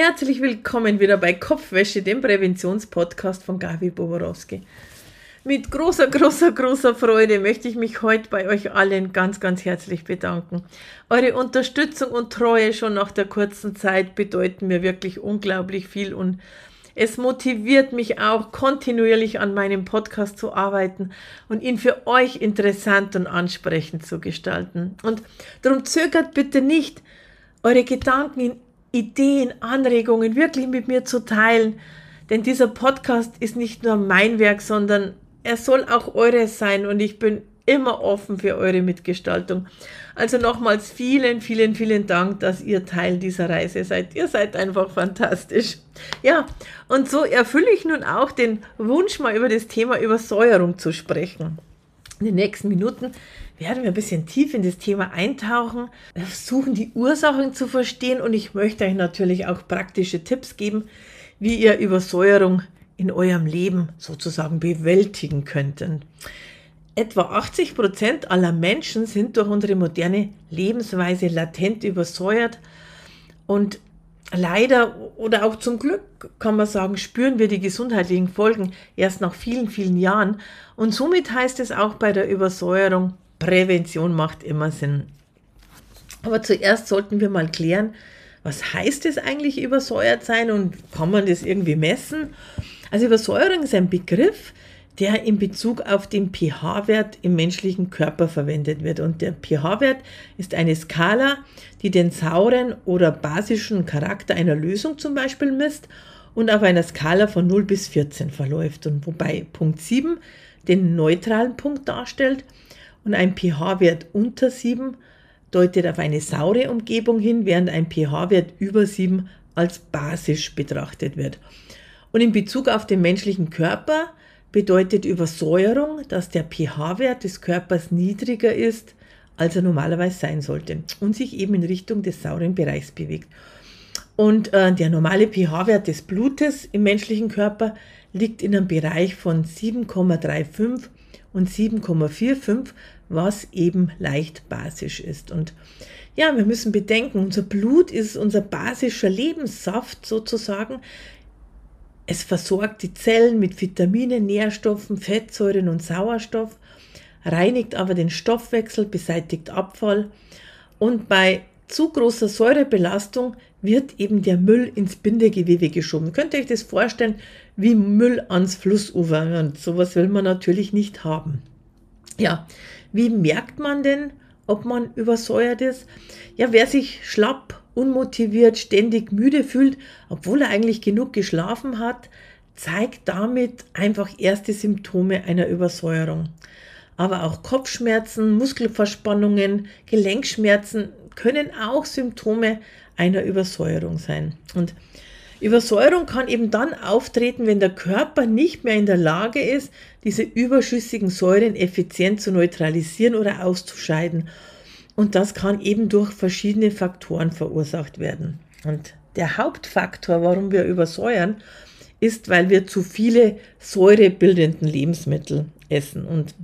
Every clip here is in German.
Herzlich willkommen wieder bei Kopfwäsche, dem Präventionspodcast von Gabi Boborowski. Mit großer, großer, großer Freude möchte ich mich heute bei euch allen ganz, ganz herzlich bedanken. Eure Unterstützung und Treue schon nach der kurzen Zeit bedeuten mir wirklich unglaublich viel und es motiviert mich auch kontinuierlich an meinem Podcast zu arbeiten und ihn für euch interessant und ansprechend zu gestalten. Und darum zögert bitte nicht, eure Gedanken in Ideen, Anregungen wirklich mit mir zu teilen. Denn dieser Podcast ist nicht nur mein Werk, sondern er soll auch eures sein und ich bin immer offen für eure Mitgestaltung. Also nochmals vielen, vielen, vielen Dank, dass ihr Teil dieser Reise seid. Ihr seid einfach fantastisch. Ja, und so erfülle ich nun auch den Wunsch, mal über das Thema Übersäuerung zu sprechen. In den nächsten Minuten werden wir ein bisschen tief in das Thema eintauchen, versuchen die Ursachen zu verstehen und ich möchte euch natürlich auch praktische Tipps geben, wie ihr Übersäuerung in eurem Leben sozusagen bewältigen könnt. Etwa 80 Prozent aller Menschen sind durch unsere moderne Lebensweise latent übersäuert und leider oder auch zum Glück kann man sagen, spüren wir die gesundheitlichen Folgen erst nach vielen, vielen Jahren. Und somit heißt es auch bei der Übersäuerung, Prävention macht immer Sinn. Aber zuerst sollten wir mal klären, was heißt es eigentlich übersäuert sein und kann man das irgendwie messen? Also Übersäuerung ist ein Begriff, der in Bezug auf den pH-Wert im menschlichen Körper verwendet wird. Und der pH-Wert ist eine Skala, die den sauren oder basischen Charakter einer Lösung zum Beispiel misst und auf einer Skala von 0 bis 14 verläuft. Und wobei Punkt 7 den neutralen Punkt darstellt und ein pH-Wert unter 7 deutet auf eine saure Umgebung hin, während ein pH-Wert über 7 als basisch betrachtet wird. Und in Bezug auf den menschlichen Körper bedeutet Übersäuerung, dass der pH-Wert des Körpers niedriger ist, als er normalerweise sein sollte und sich eben in Richtung des sauren Bereichs bewegt. Und äh, der normale pH-Wert des Blutes im menschlichen Körper liegt in einem Bereich von 7,35 und 7,45, was eben leicht basisch ist. Und ja, wir müssen bedenken, unser Blut ist unser basischer Lebenssaft sozusagen. Es versorgt die Zellen mit Vitaminen, Nährstoffen, Fettsäuren und Sauerstoff, reinigt aber den Stoffwechsel, beseitigt Abfall und bei zu großer Säurebelastung wird eben der Müll ins Bindegewebe geschoben. Könnt ihr euch das vorstellen, wie Müll ans Flussufer? Und sowas will man natürlich nicht haben. Ja, wie merkt man denn, ob man übersäuert ist? Ja, wer sich schlapp, unmotiviert, ständig müde fühlt, obwohl er eigentlich genug geschlafen hat, zeigt damit einfach erste Symptome einer Übersäuerung. Aber auch Kopfschmerzen, Muskelverspannungen, Gelenkschmerzen können auch Symptome einer Übersäuerung sein. Und Übersäuerung kann eben dann auftreten, wenn der Körper nicht mehr in der Lage ist, diese überschüssigen Säuren effizient zu neutralisieren oder auszuscheiden. Und das kann eben durch verschiedene Faktoren verursacht werden. Und der Hauptfaktor, warum wir übersäuern, ist, weil wir zu viele säurebildenden Lebensmittel essen. Und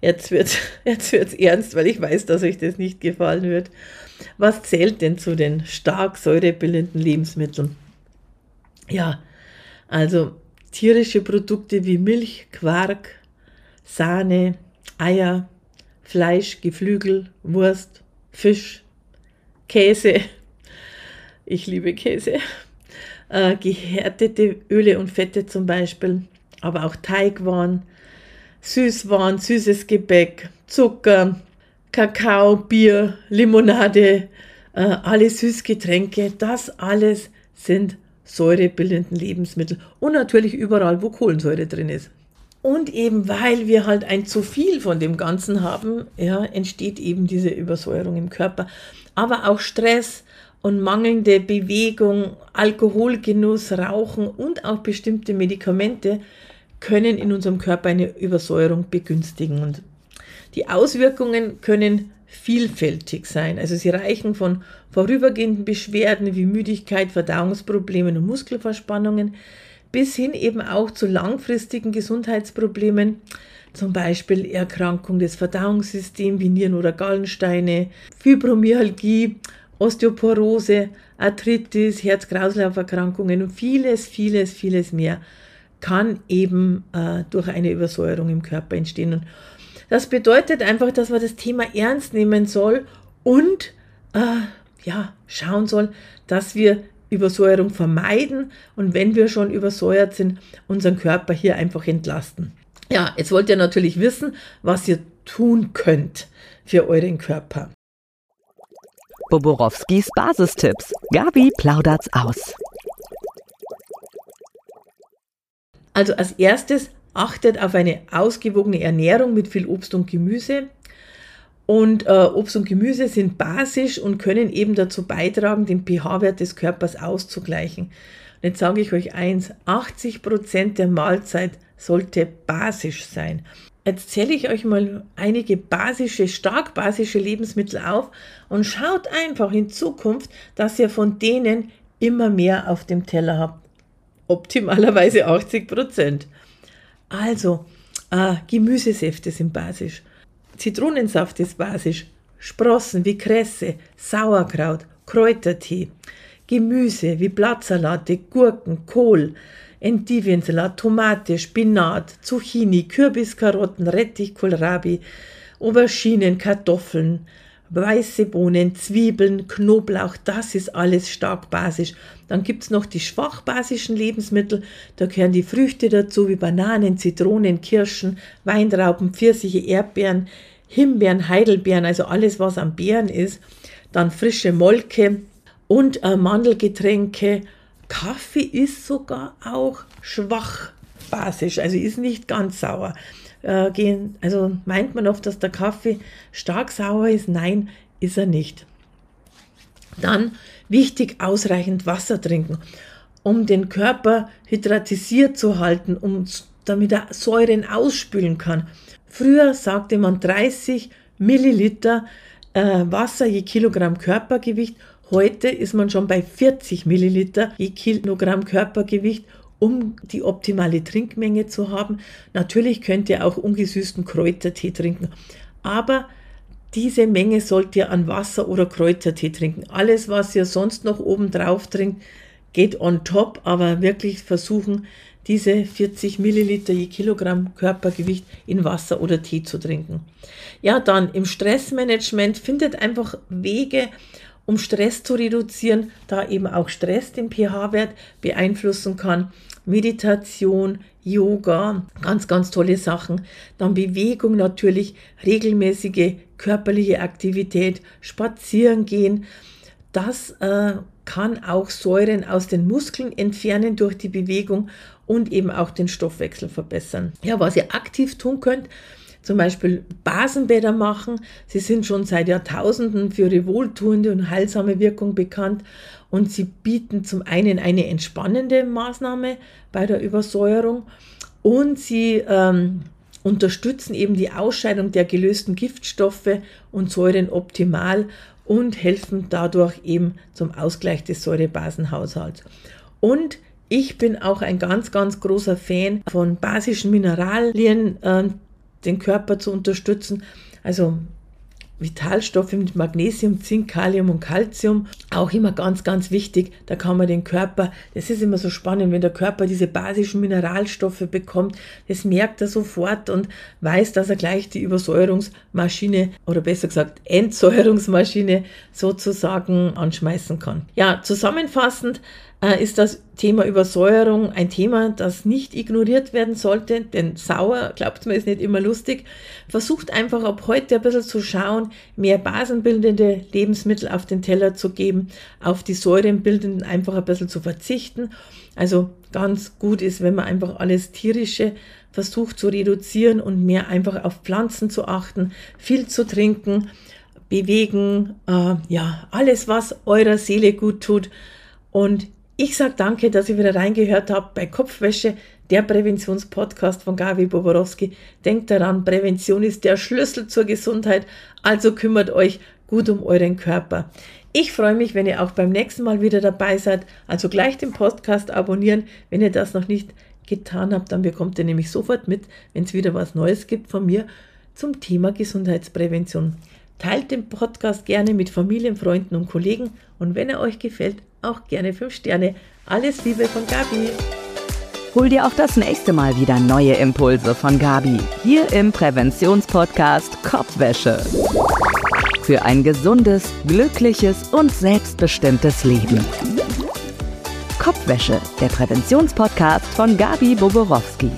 jetzt wird jetzt wird's ernst, weil ich weiß, dass euch das nicht gefallen wird. Was zählt denn zu den stark säurebildenden Lebensmitteln? Ja, also tierische Produkte wie Milch, Quark, Sahne, Eier, Fleisch, Geflügel, Wurst, Fisch, Käse. Ich liebe Käse. Äh, gehärtete Öle und Fette zum Beispiel, aber auch Teigwaren, Süßwaren, süßes Gebäck, Zucker, Kakao, Bier, Limonade, äh, alle Süßgetränke, das alles sind säurebildenden Lebensmittel und natürlich überall, wo Kohlensäure drin ist. Und eben weil wir halt ein zu viel von dem Ganzen haben, ja, entsteht eben diese Übersäuerung im Körper. Aber auch Stress und mangelnde Bewegung, Alkoholgenuss, Rauchen und auch bestimmte Medikamente können in unserem Körper eine Übersäuerung begünstigen. Und die Auswirkungen können vielfältig sein. Also sie reichen von vorübergehenden Beschwerden wie Müdigkeit, Verdauungsproblemen und Muskelverspannungen bis hin eben auch zu langfristigen Gesundheitsproblemen, zum Beispiel Erkrankung des Verdauungssystems wie Nieren- oder Gallensteine, Fibromyalgie, Osteoporose, Arthritis, Herz-Kreislauf-Erkrankungen und vieles, vieles, vieles mehr kann eben äh, durch eine Übersäuerung im Körper entstehen. Und das bedeutet einfach, dass man das Thema ernst nehmen soll und äh, ja, schauen soll, dass wir Übersäuerung vermeiden und wenn wir schon übersäuert sind, unseren Körper hier einfach entlasten. Ja, jetzt wollt ihr natürlich wissen, was ihr tun könnt für euren Körper. Boborowskis Basistipps. Gabi plaudert's aus. Also als erstes achtet auf eine ausgewogene Ernährung mit viel Obst und Gemüse. Und äh, Obst und Gemüse sind basisch und können eben dazu beitragen, den pH-Wert des Körpers auszugleichen. Und jetzt sage ich euch eins, 80 Prozent der Mahlzeit sollte basisch sein. Jetzt zähle ich euch mal einige basische, stark basische Lebensmittel auf und schaut einfach in Zukunft, dass ihr von denen immer mehr auf dem Teller habt. Optimalerweise 80 Prozent. Also, äh, Gemüsesäfte sind basisch. Zitronensaft ist basisch. Sprossen wie Kresse, Sauerkraut, Kräutertee. Gemüse wie Blattsalate, Gurken, Kohl, Endiviensalat, Tomate, Spinat, Zucchini, Kürbis, Karotten, Rettich, Kohlrabi, Auberginen, Kartoffeln, weiße Bohnen, Zwiebeln, Knoblauch, das ist alles stark basisch. Dann gibt es noch die schwachbasischen Lebensmittel, da gehören die Früchte dazu, wie Bananen, Zitronen, Kirschen, Weintrauben, Pfirsiche, Erdbeeren, Himbeeren, Heidelbeeren, also alles, was am Beeren ist. Dann frische Molke und äh, Mandelgetränke, Kaffee ist sogar auch schwach basisch, also ist nicht ganz sauer. Äh, gehen, also meint man oft, dass der Kaffee stark sauer ist? Nein, ist er nicht. Dann wichtig, ausreichend Wasser trinken, um den Körper hydratisiert zu halten, um, damit er Säuren ausspülen kann. Früher sagte man 30 Milliliter äh, Wasser je Kilogramm Körpergewicht Heute ist man schon bei 40 Milliliter je Kilogramm Körpergewicht, um die optimale Trinkmenge zu haben. Natürlich könnt ihr auch ungesüßten Kräutertee trinken, aber diese Menge sollt ihr an Wasser oder Kräutertee trinken. Alles, was ihr sonst noch oben drauf trinkt, geht on top, aber wirklich versuchen, diese 40 Milliliter je Kilogramm Körpergewicht in Wasser oder Tee zu trinken. Ja, dann im Stressmanagement findet einfach Wege, um Stress zu reduzieren, da eben auch Stress den pH-Wert beeinflussen kann. Meditation, Yoga, ganz, ganz tolle Sachen. Dann Bewegung natürlich, regelmäßige körperliche Aktivität, spazieren gehen. Das äh, kann auch Säuren aus den Muskeln entfernen durch die Bewegung und eben auch den Stoffwechsel verbessern. Ja, was ihr aktiv tun könnt, zum Beispiel Basenbäder machen. Sie sind schon seit Jahrtausenden für ihre wohltuende und heilsame Wirkung bekannt und sie bieten zum einen eine entspannende Maßnahme bei der Übersäuerung und sie ähm, unterstützen eben die Ausscheidung der gelösten Giftstoffe und Säuren optimal und helfen dadurch eben zum Ausgleich des Säurebasenhaushalts. Und ich bin auch ein ganz, ganz großer Fan von basischen Mineralien, äh, den Körper zu unterstützen. Also Vitalstoffe mit Magnesium, Zink, Kalium und Calcium, auch immer ganz, ganz wichtig. Da kann man den Körper, das ist immer so spannend, wenn der Körper diese basischen Mineralstoffe bekommt, das merkt er sofort und weiß, dass er gleich die Übersäuerungsmaschine oder besser gesagt Entsäuerungsmaschine sozusagen anschmeißen kann. Ja, zusammenfassend, ist das Thema Übersäuerung ein Thema, das nicht ignoriert werden sollte, denn sauer, glaubt mir, ist nicht immer lustig. Versucht einfach ab heute ein bisschen zu schauen, mehr basenbildende Lebensmittel auf den Teller zu geben, auf die säurenbildenden einfach ein bisschen zu verzichten. Also ganz gut ist, wenn man einfach alles tierische versucht zu reduzieren und mehr einfach auf Pflanzen zu achten, viel zu trinken, bewegen, äh, ja, alles, was eurer Seele gut tut. Und ich sage danke, dass ihr wieder reingehört habt bei Kopfwäsche, der Präventionspodcast von Gavi Boborowski. Denkt daran, Prävention ist der Schlüssel zur Gesundheit, also kümmert euch gut um euren Körper. Ich freue mich, wenn ihr auch beim nächsten Mal wieder dabei seid. Also gleich den Podcast abonnieren, wenn ihr das noch nicht getan habt, dann bekommt ihr nämlich sofort mit, wenn es wieder was Neues gibt von mir zum Thema Gesundheitsprävention. Teilt den Podcast gerne mit Familien, Freunden und Kollegen und wenn er euch gefällt, auch gerne 5 Sterne. Alles Liebe von Gabi. Hol dir auch das nächste Mal wieder neue Impulse von Gabi hier im Präventionspodcast Kopfwäsche. Für ein gesundes, glückliches und selbstbestimmtes Leben. Kopfwäsche, der Präventionspodcast von Gabi Boborowski.